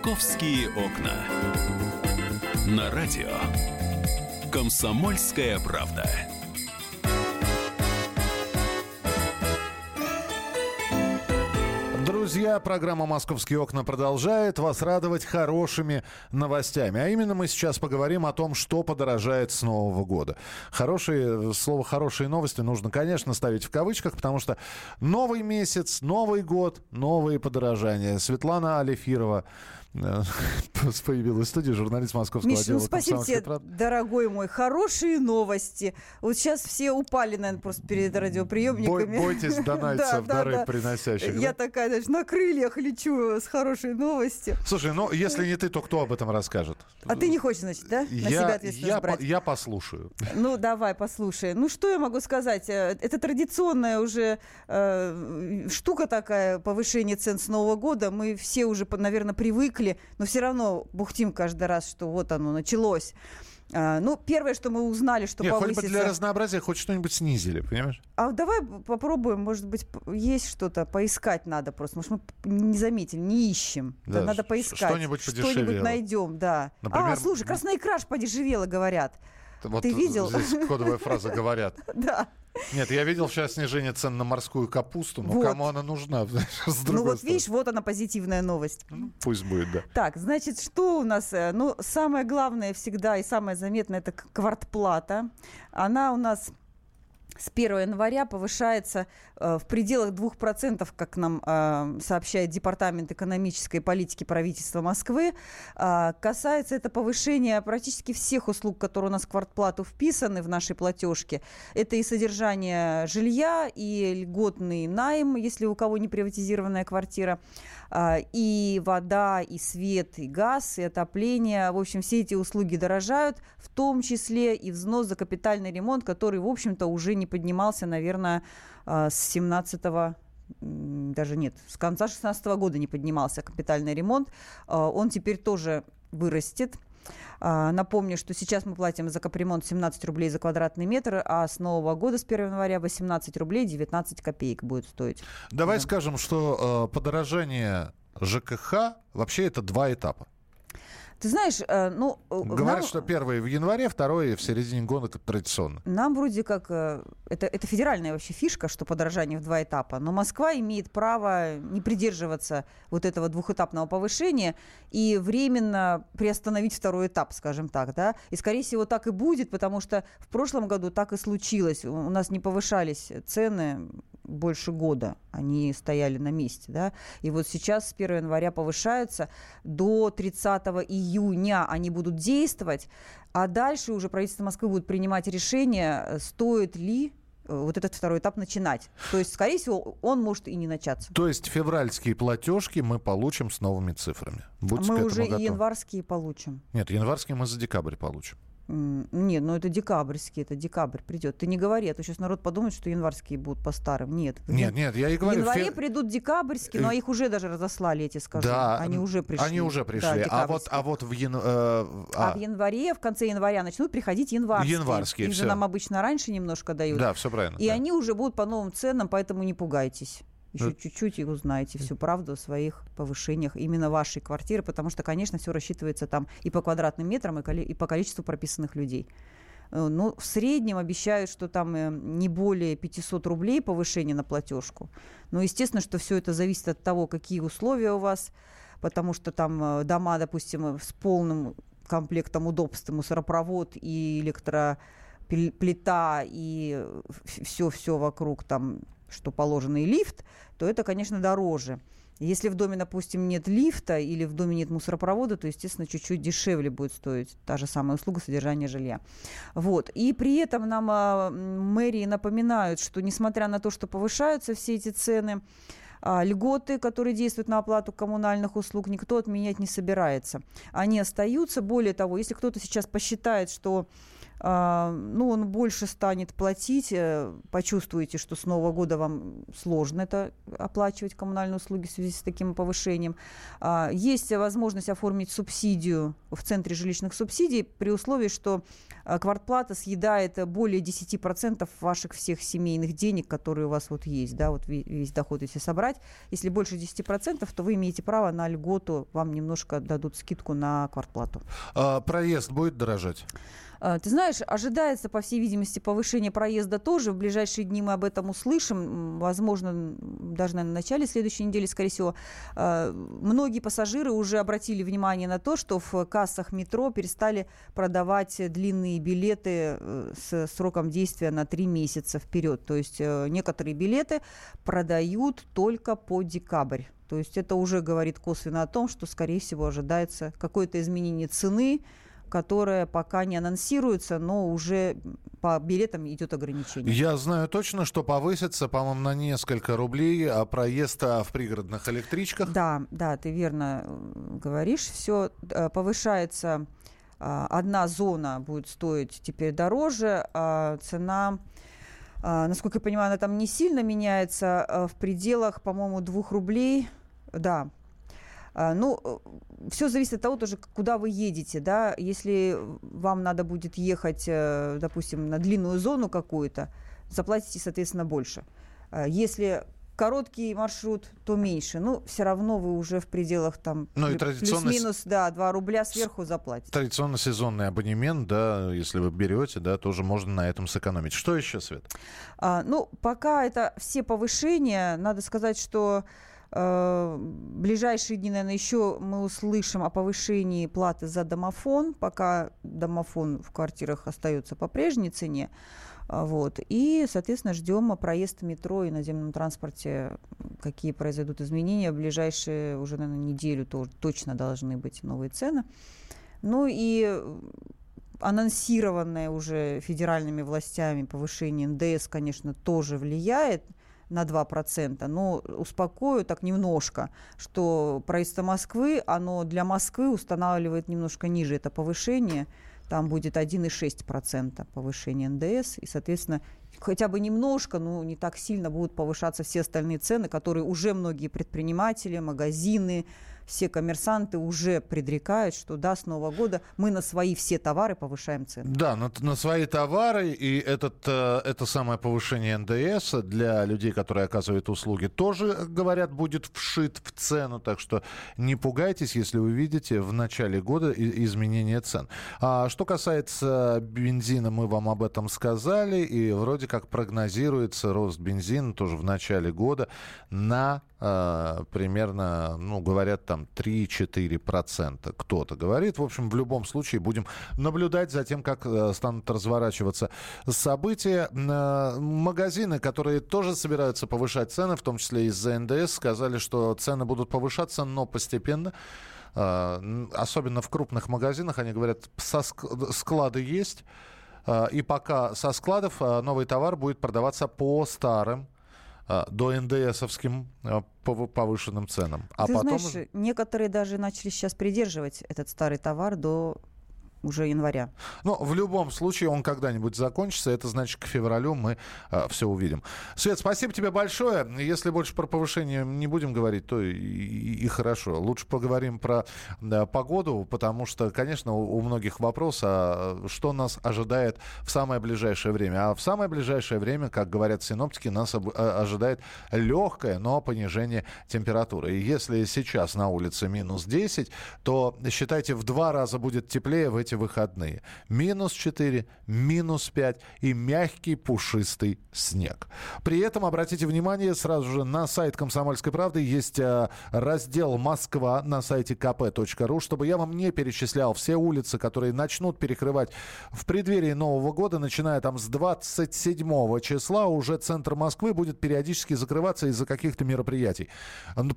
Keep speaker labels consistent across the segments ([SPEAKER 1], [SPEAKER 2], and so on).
[SPEAKER 1] «Московские окна». На радио «Комсомольская правда».
[SPEAKER 2] Друзья, программа «Московские окна» продолжает вас радовать хорошими новостями. А именно мы сейчас поговорим о том, что подорожает с Нового года. Хорошие, слово «хорошие новости» нужно, конечно, ставить в кавычках, потому что новый месяц, Новый год, новые подорожания. Светлана Алифирова э, появилась в студии, журналист московского
[SPEAKER 3] Миш,
[SPEAKER 2] отдела
[SPEAKER 3] ну спасибо тебе, дорогой мой. Хорошие новости. Вот сейчас все упали, наверное, просто перед радиоприемниками.
[SPEAKER 2] Бой, бойтесь донайцев,
[SPEAKER 3] Да, да,
[SPEAKER 2] дары
[SPEAKER 3] да.
[SPEAKER 2] приносящих.
[SPEAKER 3] Я
[SPEAKER 2] да?
[SPEAKER 3] такая, знаешь, на крыльях лечу с хорошей новостью.
[SPEAKER 2] Слушай, ну если не ты, то кто об этом расскажет?
[SPEAKER 3] А ты не хочешь, значит, да? На себя
[SPEAKER 2] Я,
[SPEAKER 3] ответственность
[SPEAKER 2] я,
[SPEAKER 3] брать?
[SPEAKER 2] по- я послушаю.
[SPEAKER 3] Ну, давай, послушай. Ну, что я могу сказать? Э, Это традиционная уже э, штука такая, повышение цен с Нового года. Мы все уже, наверное, привыкли, но все равно бухтим каждый раз, что вот оно началось. А, ну, первое, что мы узнали, что
[SPEAKER 2] Не, хоть
[SPEAKER 3] повысится...
[SPEAKER 2] бы для разнообразия хоть что-нибудь снизили, понимаешь?
[SPEAKER 3] А давай попробуем, может быть, есть что-то, поискать надо просто. Может, мы не заметили, не ищем. Да,
[SPEAKER 2] Да,
[SPEAKER 3] надо поискать.
[SPEAKER 2] что-нибудь подешевело.
[SPEAKER 3] Что-нибудь найдем, да.
[SPEAKER 2] Например,
[SPEAKER 3] а, слушай, красная икра подешевела, говорят.
[SPEAKER 2] Вот
[SPEAKER 3] Ты видел?
[SPEAKER 2] Здесь кодовая фраза говорят.
[SPEAKER 3] Да.
[SPEAKER 2] Нет, я видел сейчас снижение цен на морскую капусту, но
[SPEAKER 3] Вот.
[SPEAKER 2] кому она нужна?
[SPEAKER 3] Ну вот видишь, вот она позитивная новость.
[SPEAKER 2] Ну, Пусть будет, да.
[SPEAKER 3] Так, значит, что у нас? э, Ну, самое главное всегда и самое заметное – это квартплата. Она у нас с 1 января повышается э, в пределах 2%, как нам э, сообщает Департамент экономической политики правительства Москвы. А, касается это повышения практически всех услуг, которые у нас в квартплату вписаны в нашей платежке. Это и содержание жилья, и льготный найм, если у кого не приватизированная квартира, а, и вода, и свет, и газ, и отопление. В общем, все эти услуги дорожают, в том числе и взнос за капитальный ремонт, который, в общем-то, уже не поднимался, наверное, а, с 17 м, даже нет, с конца 2016 года не поднимался капитальный ремонт. А, Он теперь тоже вырастет. А, Напомню, что сейчас мы платим за капремонт 17 рублей за квадратный метр, а с нового года, с 1 января, 18 рублей 19 копеек будет стоить.
[SPEAKER 2] Давай
[SPEAKER 3] Да.
[SPEAKER 2] скажем, что подорожание ЖКХ вообще это два этапа.
[SPEAKER 3] Ты знаешь, э, ну... э,
[SPEAKER 2] Говорят,
[SPEAKER 3] нам-
[SPEAKER 2] что первый в январе, второй в середине года как традиционно.
[SPEAKER 3] Нам вроде как... э, Это, это федеральная вообще фишка, что подорожание в два этапа. Но Москва имеет право не придерживаться вот этого двухэтапного повышения и временно приостановить второй этап, скажем так. Да? И, скорее всего, так и будет, потому что в прошлом году так и случилось. У нас не повышались цены больше года. Они стояли на месте. Да? И вот сейчас с 1 января повышаются. До 30 июня они будут действовать. А дальше уже правительство Москвы будет принимать решение, стоит ли э, вот этот второй этап начинать. То есть, скорее всего, он может и не начаться.
[SPEAKER 2] То есть февральские платежки мы получим с новыми цифрами. Будьте
[SPEAKER 3] мы уже и
[SPEAKER 2] готовы.
[SPEAKER 3] январские получим.
[SPEAKER 2] Нет, январские мы за декабрь получим.
[SPEAKER 3] Нет, ну это декабрьские, это декабрь придет. Ты не говори, а то сейчас народ подумает, что январские будут по старым. Нет. в
[SPEAKER 2] Нет, нет, я и
[SPEAKER 3] В
[SPEAKER 2] говорю.
[SPEAKER 3] январе
[SPEAKER 2] фе-
[SPEAKER 3] придут декабрьские, но
[SPEAKER 2] Э,
[SPEAKER 3] их уже даже разослали, эти скажу.
[SPEAKER 2] Да,
[SPEAKER 3] Они уже пришли.
[SPEAKER 2] Они уже
[SPEAKER 3] Да,
[SPEAKER 2] пришли. а вот, а вот в ян- э,
[SPEAKER 3] А
[SPEAKER 2] а,
[SPEAKER 3] в январе, в конце января начнут приходить январские.
[SPEAKER 2] Январские,
[SPEAKER 3] Их же
[SPEAKER 2] всё.
[SPEAKER 3] нам обычно раньше немножко дают.
[SPEAKER 2] Да, все правильно.
[SPEAKER 3] И
[SPEAKER 2] да.
[SPEAKER 3] они уже будут по новым ценам, поэтому не пугайтесь. Еще
[SPEAKER 2] Да.
[SPEAKER 3] чуть-чуть и узнаете всю правду о своих повышениях именно вашей квартиры, потому что, конечно, все рассчитывается там и по квадратным метрам, и, по количеству прописанных людей. Э, Ну, в среднем обещают, что там э, не более 500 рублей повышение на платежку. Но, естественно, что все это зависит от того, какие условия у вас, потому что там э, дома, допустим, э, с полным комплектом удобств, мусоропровод и электроплита и все-все вокруг там, что положено, и лифт, то это, конечно, дороже. Если в доме, допустим, нет лифта или в доме нет мусоропровода, то, естественно, чуть-чуть дешевле будет стоить та же самая услуга содержания жилья. Вот. И при этом нам а, мэрии напоминают, что несмотря на то, что повышаются все эти цены, а, льготы, которые действуют на оплату коммунальных услуг, никто отменять не собирается. Они остаются. Более того, если кто-то сейчас посчитает, что ну, он больше станет платить, э, почувствуете, что с Нового года вам сложно это оплачивать коммунальные услуги в связи с таким повышением. А, есть возможность оформить субсидию в Центре жилищных субсидий при условии, что а, квартплата съедает более 10% ваших всех семейных денег, которые у вас вот есть, да, вот весь доход если собрать. Если больше 10%, то вы имеете право на льготу, вам немножко дадут скидку на квартплату.
[SPEAKER 2] А проезд будет дорожать?
[SPEAKER 3] А, ты знаешь, ожидается, по всей видимости, повышение проезда тоже. В ближайшие дни мы об этом услышим. Возможно, даже наверное, в начале следующей недели, скорее всего. А, многие пассажиры уже обратили внимание на то, что в кассах метро перестали продавать длинные билеты э, с сроком действия на три месяца вперед. То есть э, некоторые билеты продают только по декабрь. То есть это уже говорит косвенно о том, что, скорее всего, ожидается какое-то изменение цены которая пока не анонсируется, но уже по билетам идет ограничение.
[SPEAKER 2] Я знаю точно, что повысится, по-моему, на несколько рублей а проезд а, в пригородных электричках.
[SPEAKER 3] Да, да, ты верно э, говоришь. Все э, повышается. А, одна зона будет стоить теперь дороже, а цена насколько я понимаю, она там не сильно меняется, в пределах, по-моему, двух рублей. Да, ну, э, все зависит от того тоже, куда вы едете, да. Если вам надо будет ехать, э, допустим, на длинную зону какую-то, заплатите, соответственно, больше. А, если короткий маршрут, то меньше. Ну, все равно вы уже в пределах там
[SPEAKER 2] ну, и
[SPEAKER 3] плюс-минус, да, 2 рубля сверху заплатите.
[SPEAKER 2] Традиционно сезонный абонемент, да, если вы берете, да, тоже можно на этом сэкономить. Что еще, Свет?
[SPEAKER 3] А, ну, пока это все повышения, надо сказать, что ближайшие дни, наверное, еще мы услышим о повышении платы за домофон, пока домофон в квартирах остается по прежней цене. А, вот. И, соответственно, ждем проезд метро и наземном транспорте, какие произойдут изменения. В ближайшие уже, наверное, неделю то, точно должны быть новые цены. Ну и анонсированное уже федеральными властями повышение НДС, конечно, тоже влияет – на 2%. Но успокою так немножко, что правительство Москвы, оно для Москвы устанавливает немножко ниже это повышение. Там будет 1,6% повышение НДС. И, соответственно, хотя бы немножко, но не так сильно будут повышаться все остальные цены, которые уже многие предприниматели, магазины, все коммерсанты уже предрекают, что да, с Нового года мы на свои все товары повышаем цены.
[SPEAKER 2] Да, на, на свои товары, и этот, э, это самое повышение НДС для людей, которые оказывают услуги, тоже, говорят, будет вшит в цену, так что не пугайтесь, если увидите в начале года изменение цен. А что касается бензина, мы вам об этом сказали, и вроде как прогнозируется рост бензина тоже в начале года на э, примерно, ну, говорят там 3-4%. Кто-то говорит. В общем, в любом случае будем наблюдать за тем, как э, станут разворачиваться события. Э, магазины, которые тоже собираются повышать цены, в том числе из-за НДС, сказали, что цены будут повышаться, но постепенно. Особенно в крупных магазинах, они говорят, со склады есть. И пока со складов новый товар будет продаваться по старым до НДСовским а, повышенным ценам.
[SPEAKER 3] А Ты потом... знаешь, некоторые даже начали сейчас придерживать этот старый товар до уже января.
[SPEAKER 2] Но в любом случае он когда-нибудь закончится. Это значит, к февралю мы э, все увидим. Свет, спасибо тебе большое. Если больше про повышение не будем говорить, то и, и, и хорошо. Лучше поговорим про да, погоду, потому что, конечно, у, у многих вопрос, а что нас ожидает в самое ближайшее время. А в самое ближайшее время, как говорят синоптики, нас об, а, ожидает легкое, но понижение температуры. И если сейчас на улице минус 10, то считайте, в два раза будет теплее в эти эти выходные. Минус 4, минус 5 и мягкий пушистый снег. При этом обратите внимание сразу же на сайт «Комсомольской правды» есть э, раздел «Москва» на сайте kp.ru, чтобы я вам не перечислял все улицы, которые начнут перекрывать в преддверии Нового года, начиная там с 27 числа, уже центр Москвы будет периодически закрываться из-за каких-то мероприятий.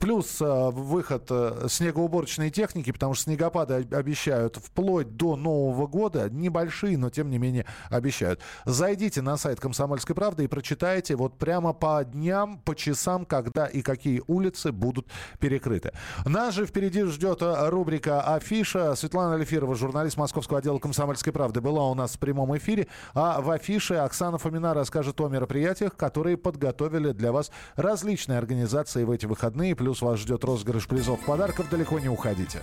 [SPEAKER 2] Плюс э, выход э, снегоуборочной техники, потому что снегопады обещают вплоть до Нового года. Небольшие, но тем не менее обещают. Зайдите на сайт «Комсомольской правды» и прочитайте вот прямо по дням, по часам, когда и какие улицы будут перекрыты. Нас же впереди ждет э, рубрика «Афиша». Светлана Алифирова, журналист московского отдела «Комсомольской правды», была у нас в прямом эфире. А в афише Оксана Фомина расскажет о мероприятиях, которые подготовили для вас различные организации в эти выходные. Плюс вас ждет розыгрыш призов подарков. Далеко не уходите.